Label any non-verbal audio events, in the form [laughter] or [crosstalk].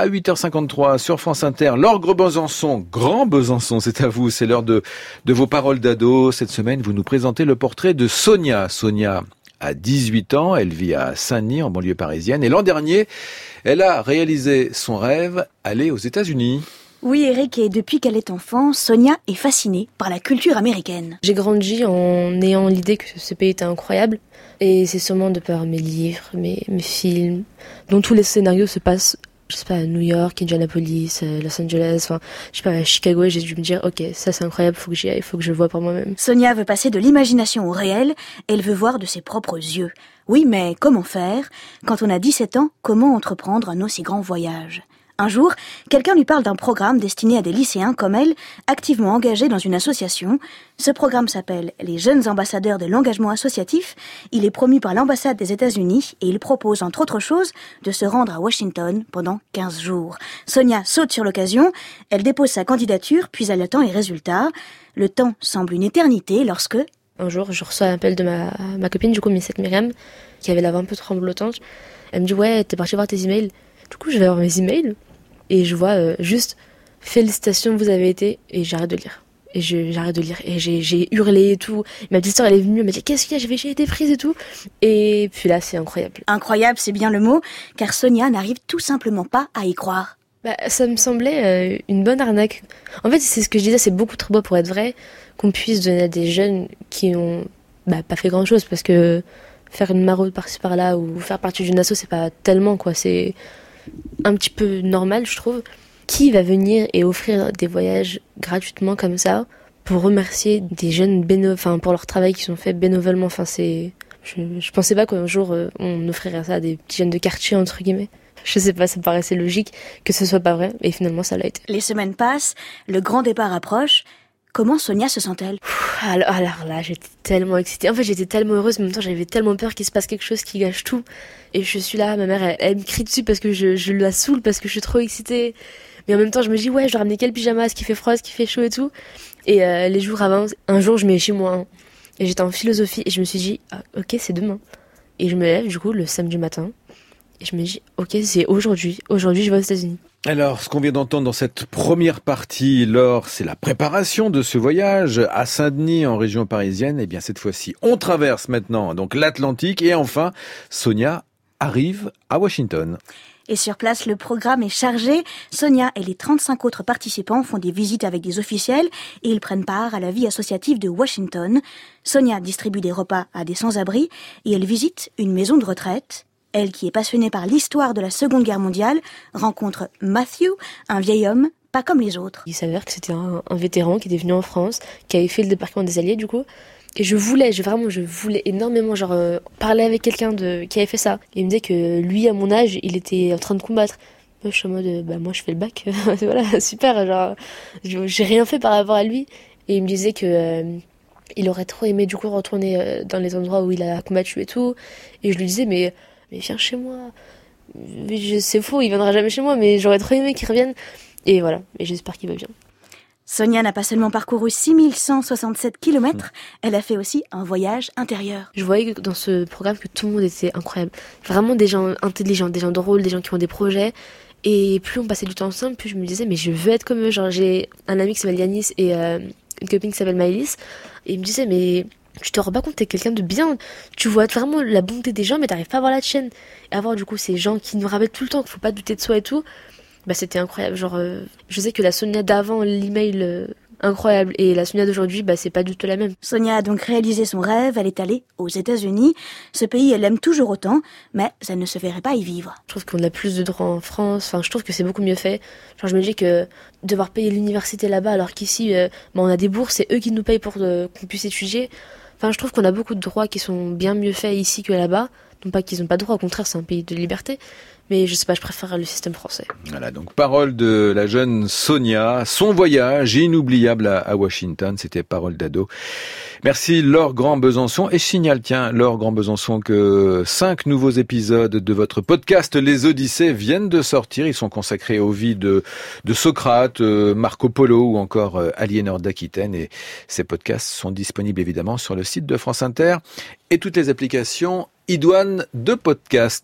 à 8h53 sur France Inter. L'Orgre Besançon, Grand Besançon, c'est à vous, c'est l'heure de, de vos paroles d'ado. Cette semaine, vous nous présentez le portrait de Sonia. Sonia a 18 ans, elle vit à Saint-Denis en banlieue parisienne et l'an dernier, elle a réalisé son rêve, aller aux États-Unis. Oui, Eric, et depuis qu'elle est enfant, Sonia est fascinée par la culture américaine. J'ai grandi en ayant l'idée que ce pays était incroyable. Et c'est sûrement de par mes livres, mes, mes films, dont tous les scénarios se passent, je sais pas, New York, Indianapolis, euh, Los Angeles, enfin, je sais pas, Chicago, et j'ai dû me dire, ok, ça c'est incroyable, faut que j'y aille, faut que je le vois par moi-même. Sonia veut passer de l'imagination au réel, elle veut voir de ses propres yeux. Oui, mais comment faire? Quand on a 17 ans, comment entreprendre un aussi grand voyage? Un jour, quelqu'un lui parle d'un programme destiné à des lycéens comme elle, activement engagés dans une association. Ce programme s'appelle les Jeunes Ambassadeurs de l'engagement associatif. Il est promu par l'ambassade des États-Unis et il propose, entre autres choses, de se rendre à Washington pendant 15 jours. Sonia saute sur l'occasion, elle dépose sa candidature, puis elle attend les résultats. Le temps semble une éternité lorsque... Un jour, je reçois un appel de ma, copine, du coup, Missette Myriam, qui avait la voix un peu tremblotante. Elle me dit, ouais, t'es parti voir tes emails. Du coup, je vais voir mes emails et je vois euh, juste félicitations, vous avez été, et j'arrête de lire. Et j'arrête de lire. Et j'ai hurlé et tout. Ma petite soeur, elle est venue, elle m'a dit Qu'est-ce qu'il y a? J'ai été prise et tout. Et puis là, c'est incroyable. Incroyable, c'est bien le mot, car Sonia n'arrive tout simplement pas à y croire. Bah, ça me semblait euh, une bonne arnaque. En fait, c'est ce que je disais, c'est beaucoup trop beau pour être vrai qu'on puisse donner à des jeunes qui ont bah, pas fait grand chose parce que faire une maraude par-ci par-là ou faire partie d'une asso, c'est pas tellement quoi. C'est un petit peu normal, je trouve. Qui va venir et offrir des voyages gratuitement comme ça pour remercier des jeunes bénévoles, enfin pour leur travail qu'ils ont fait bénévolement? Enfin, c'est, je, pensais pas qu'un jour euh, on offrirait ça à des petits jeunes de quartier entre guillemets. Je sais pas, ça me paraissait logique que ce soit pas vrai, et finalement ça l'a été. Les semaines passent, le grand départ approche. Comment Sonia se sent-elle? Alors, alors, là, j'étais tellement excitée. En fait, j'étais tellement heureuse, mais en même temps, j'avais tellement peur qu'il se passe quelque chose qui gâche tout. Et je suis là, ma mère, elle, me crie dessus parce que je, je la saoule, parce que je suis trop excitée. Mais en même temps, je me dis, ouais, je dois ramener quel pyjama, ce qui fait froid, ce qui fait chaud et tout? Et euh, les jours avancent. Un jour, je mets chez moi. Hein. et j'étais en philosophie, et je me suis dit, ah, ok, c'est demain. Et je me lève, du coup, le samedi matin. Et je me dis, ok, c'est aujourd'hui. Aujourd'hui, je vais aux États-Unis. Alors, ce qu'on vient d'entendre dans cette première partie, Laure, c'est la préparation de ce voyage à Saint-Denis en région parisienne. Et eh bien, cette fois-ci, on traverse maintenant donc l'Atlantique et enfin, Sonia arrive à Washington. Et sur place, le programme est chargé. Sonia et les 35 autres participants font des visites avec des officiels et ils prennent part à la vie associative de Washington. Sonia distribue des repas à des sans-abri et elle visite une maison de retraite. Elle, qui est passionnée par l'histoire de la Seconde Guerre mondiale, rencontre Matthew, un vieil homme pas comme les autres. Il s'avère que c'était un, vétéran qui était venu en France, qui avait fait le débarquement des Alliés du coup. Et je voulais, je, vraiment, je voulais énormément genre euh, parler avec quelqu'un de qui avait fait ça. Et il me disait que lui, à mon âge, il était en train de combattre. Moi, je suis en mode, bah moi, je fais le bac, [laughs] voilà, super. Genre, j'ai rien fait par rapport à lui. Et il me disait que euh, il aurait trop aimé du coup retourner euh, dans les endroits où il a combattu et tout. Et je lui disais, mais mais viens chez moi. C'est faux, il viendra jamais chez moi, mais j'aurais trop aimé qu'il revienne. Et voilà, et j'espère qu'il va bien. Sonia n'a pas seulement parcouru 6167 km, elle a fait aussi un voyage intérieur. Je voyais dans ce programme que tout le monde était incroyable. Vraiment des gens intelligents, des gens drôles, des gens qui ont des projets. Et plus on passait du temps ensemble, plus je me disais, mais je veux être comme eux. Genre, j'ai un ami qui s'appelle Yanis et euh, une copine qui s'appelle Maëlys. Et il me disait, mais tu te rends pas compte, t'es quelqu'un de bien. Tu vois vraiment la bonté des gens, mais t'arrives pas à voir la chaîne. Et avoir du coup ces gens qui nous rappellent tout le temps qu'il faut pas douter de soi et tout, bah c'était incroyable. Genre, euh, je sais que la Sonia d'avant l'email euh, incroyable et la Sonia d'aujourd'hui, bah c'est pas du tout la même. Sonia a donc réalisé son rêve. Elle est allée aux États-Unis. Ce pays, elle aime toujours autant, mais elle ne se verrait pas y vivre. Je trouve qu'on a plus de droits en France. Enfin, je trouve que c'est beaucoup mieux fait. Genre, je me dis que devoir payer l'université là-bas, alors qu'ici, euh, bah, on a des bourses, c'est eux qui nous payent pour qu'on puisse étudier. Enfin, je trouve qu'on a beaucoup de droits qui sont bien mieux faits ici que là-bas. Non pas qu'ils n'ont pas de droits, au contraire, c'est un pays de liberté. Mais je sais pas, je préfère le système français. Voilà, donc parole de la jeune Sonia, son voyage inoubliable à, Washington, c'était parole d'ado. Merci Laure Grand Besançon et je signale tiens Laure Grand Besançon que cinq nouveaux épisodes de votre podcast Les Odyssées viennent de sortir. Ils sont consacrés aux vies de, de Socrate, euh, Marco Polo ou encore euh, Aliénor d'Aquitaine et ces podcasts sont disponibles évidemment sur le site de France Inter et toutes les applications idoines de podcast.